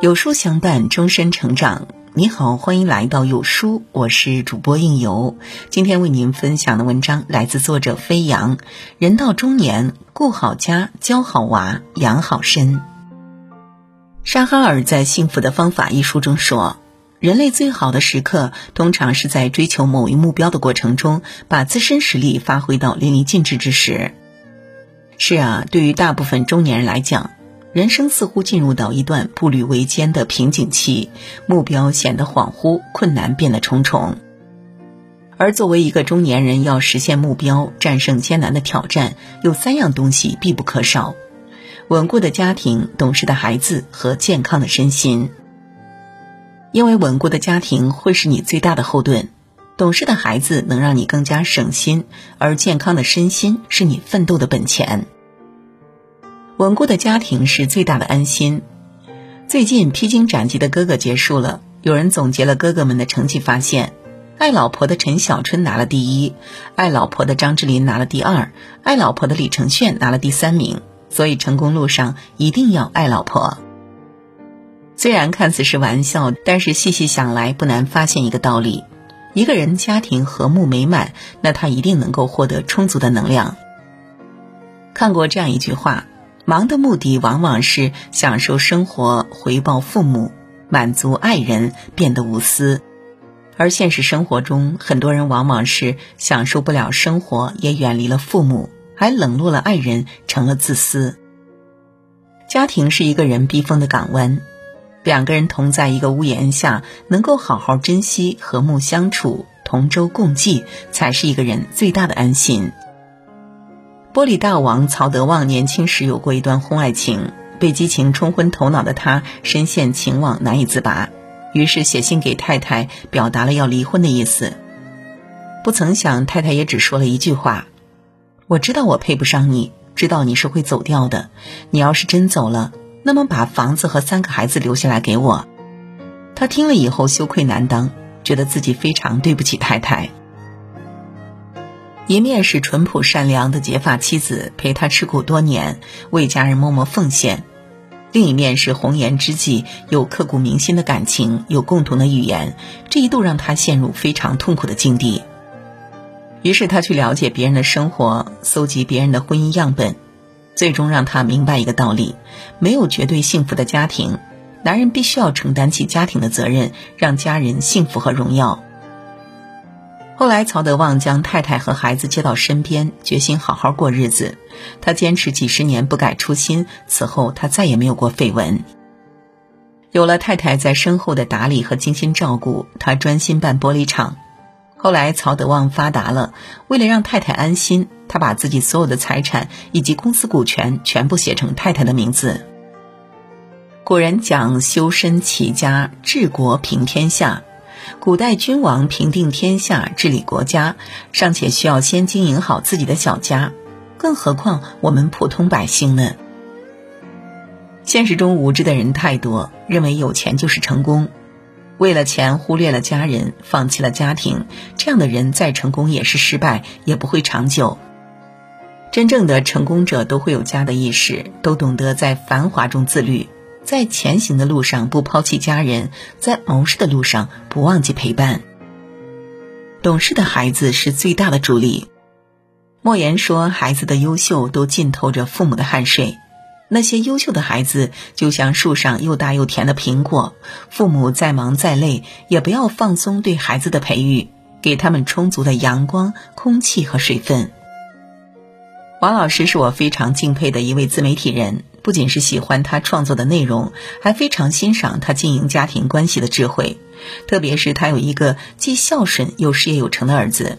有书相伴，终身成长。你好，欢迎来到有书，我是主播应由。今天为您分享的文章来自作者飞扬。人到中年，顾好家，教好娃，养好身。沙哈尔在《幸福的方法》一书中说，人类最好的时刻，通常是在追求某一目标的过程中，把自身实力发挥到淋漓尽致之时。是啊，对于大部分中年人来讲。人生似乎进入到一段步履维艰的瓶颈期，目标显得恍惚，困难变得重重。而作为一个中年人，要实现目标、战胜艰难的挑战，有三样东西必不可少：稳固的家庭、懂事的孩子和健康的身心。因为稳固的家庭会是你最大的后盾，懂事的孩子能让你更加省心，而健康的身心是你奋斗的本钱。稳固的家庭是最大的安心。最近披荆斩棘的哥哥结束了，有人总结了哥哥们的成绩，发现，爱老婆的陈小春拿了第一，爱老婆的张智霖拿了第二，爱老婆的李承铉拿了第三名。所以成功路上一定要爱老婆。虽然看似是玩笑，但是细细想来，不难发现一个道理：一个人家庭和睦美满，那他一定能够获得充足的能量。看过这样一句话。忙的目的往往是享受生活、回报父母、满足爱人、变得无私，而现实生活中，很多人往往是享受不了生活，也远离了父母，还冷落了爱人，成了自私。家庭是一个人避风的港湾，两个人同在一个屋檐下，能够好好珍惜、和睦相处、同舟共济，才是一个人最大的安心。玻璃大王曹德旺年轻时有过一段婚外情，被激情冲昏头脑的他深陷情网难以自拔，于是写信给太太，表达了要离婚的意思。不曾想，太太也只说了一句话：“我知道我配不上你，知道你是会走掉的。你要是真走了，那么把房子和三个孩子留下来给我。”他听了以后羞愧难当，觉得自己非常对不起太太。一面是淳朴善良的结发妻子，陪他吃苦多年，为家人默默奉献；另一面是红颜知己，有刻骨铭心的感情，有共同的语言，这一度让他陷入非常痛苦的境地。于是他去了解别人的生活，搜集别人的婚姻样本，最终让他明白一个道理：没有绝对幸福的家庭，男人必须要承担起家庭的责任，让家人幸福和荣耀。后来，曹德旺将太太和孩子接到身边，决心好好过日子。他坚持几十年不改初心，此后他再也没有过绯闻。有了太太在身后的打理和精心照顾，他专心办玻璃厂。后来，曹德旺发达了，为了让太太安心，他把自己所有的财产以及公司股权全部写成太太的名字。古人讲：“修身齐家治国平天下。”古代君王平定天下、治理国家，尚且需要先经营好自己的小家，更何况我们普通百姓呢？现实中无知的人太多，认为有钱就是成功，为了钱忽略了家人，放弃了家庭，这样的人再成功也是失败，也不会长久。真正的成功者都会有家的意识，都懂得在繁华中自律。在前行的路上不抛弃家人，在谋事的路上不忘记陪伴。懂事的孩子是最大的助力。莫言说：“孩子的优秀都浸透着父母的汗水。那些优秀的孩子就像树上又大又甜的苹果，父母再忙再累，也不要放松对孩子的培育，给他们充足的阳光、空气和水分。”王老师是我非常敬佩的一位自媒体人。不仅是喜欢他创作的内容，还非常欣赏他经营家庭关系的智慧。特别是他有一个既孝顺又事业有成的儿子。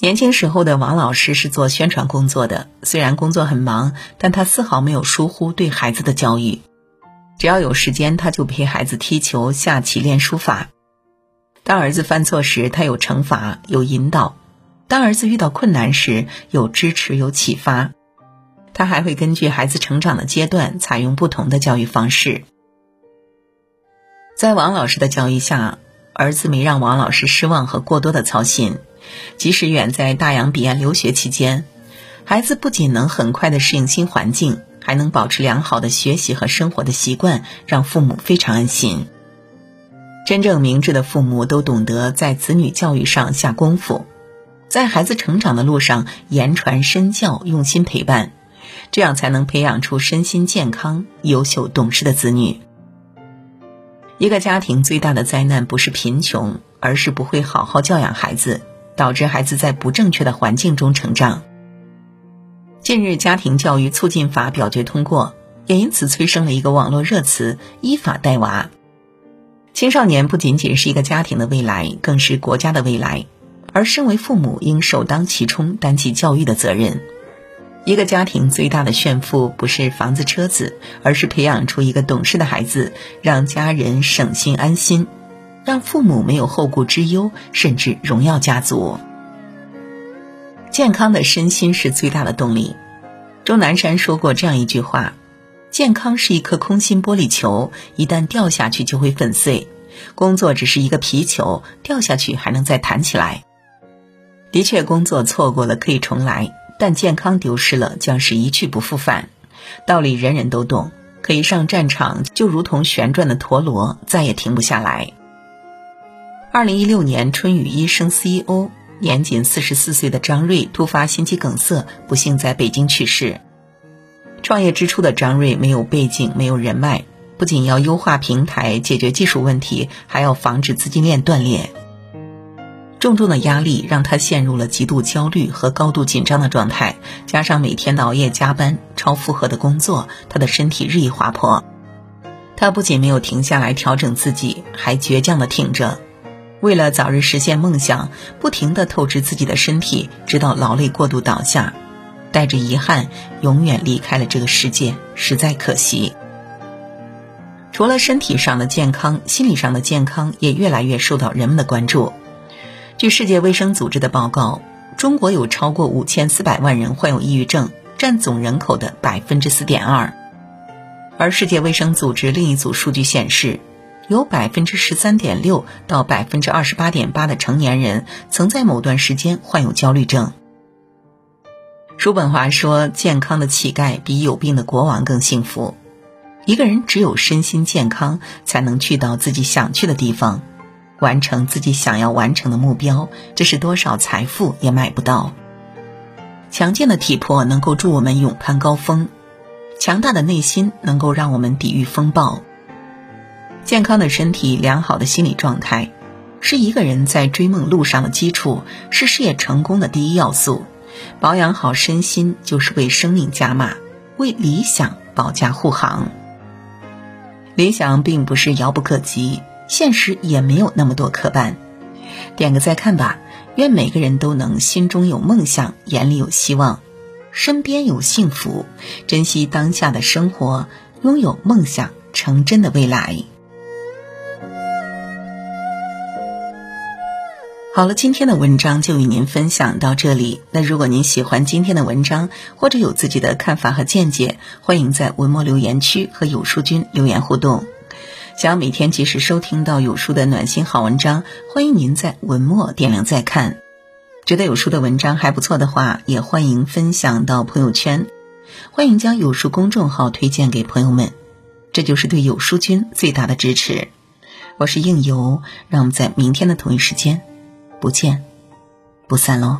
年轻时候的王老师是做宣传工作的，虽然工作很忙，但他丝毫没有疏忽对孩子的教育。只要有时间，他就陪孩子踢球、下棋、练书法。当儿子犯错时，他有惩罚，有引导；当儿子遇到困难时，有支持，有启发。他还会根据孩子成长的阶段，采用不同的教育方式。在王老师的教育下，儿子没让王老师失望和过多的操心。即使远在大洋彼岸留学期间，孩子不仅能很快的适应新环境，还能保持良好的学习和生活的习惯，让父母非常安心。真正明智的父母都懂得在子女教育上下功夫，在孩子成长的路上言传身教，用心陪伴，这样才能培养出身心健康、优秀懂事的子女。一个家庭最大的灾难不是贫穷，而是不会好好教养孩子，导致孩子在不正确的环境中成长。近日，家庭教育促进法表决通过，也因此催生了一个网络热词“依法带娃”。青少年不仅仅是一个家庭的未来，更是国家的未来，而身为父母应首当其冲担起教育的责任。一个家庭最大的炫富不是房子车子，而是培养出一个懂事的孩子，让家人省心安心，让父母没有后顾之忧，甚至荣耀家族。健康的身心是最大的动力。钟南山说过这样一句话：“健康是一颗空心玻璃球，一旦掉下去就会粉碎；工作只是一个皮球，掉下去还能再弹起来。”的确，工作错过了可以重来。但健康丢失了，将是一去不复返。道理人人都懂，可以上战场，就如同旋转的陀螺，再也停不下来。二零一六年，春雨医生 CEO，年仅四十四岁的张瑞突发心肌梗塞，不幸在北京去世。创业之初的张瑞没有背景，没有人脉，不仅要优化平台解决技术问题，还要防止资金链断裂。重重的压力让他陷入了极度焦虑和高度紧张的状态，加上每天的熬夜加班、超负荷的工作，他的身体日益滑坡。他不仅没有停下来调整自己，还倔强的挺着，为了早日实现梦想，不停的透支自己的身体，直到劳累过度倒下，带着遗憾，永远离开了这个世界，实在可惜。除了身体上的健康，心理上的健康也越来越受到人们的关注。据世界卫生组织的报告，中国有超过五千四百万人患有抑郁症，占总人口的百分之四点二。而世界卫生组织另一组数据显示，有百分之十三点六到百分之二十八点八的成年人曾在某段时间患有焦虑症。叔本华说：“健康的乞丐比有病的国王更幸福。”一个人只有身心健康，才能去到自己想去的地方。完成自己想要完成的目标，这是多少财富也买不到。强健的体魄能够助我们勇攀高峰，强大的内心能够让我们抵御风暴。健康的身体、良好的心理状态，是一个人在追梦路上的基础，是事业成功的第一要素。保养好身心，就是为生命加码，为理想保驾护航。理想并不是遥不可及。现实也没有那么多磕绊，点个再看吧。愿每个人都能心中有梦想，眼里有希望，身边有幸福，珍惜当下的生活，拥有梦想成真的未来。好了，今天的文章就与您分享到这里。那如果您喜欢今天的文章，或者有自己的看法和见解，欢迎在文末留言区和有书君留言互动。想要每天及时收听到有书的暖心好文章，欢迎您在文末点亮再看。觉得有书的文章还不错的话，也欢迎分享到朋友圈。欢迎将有书公众号推荐给朋友们，这就是对有书君最大的支持。我是应由，让我们在明天的同一时间不见不散喽。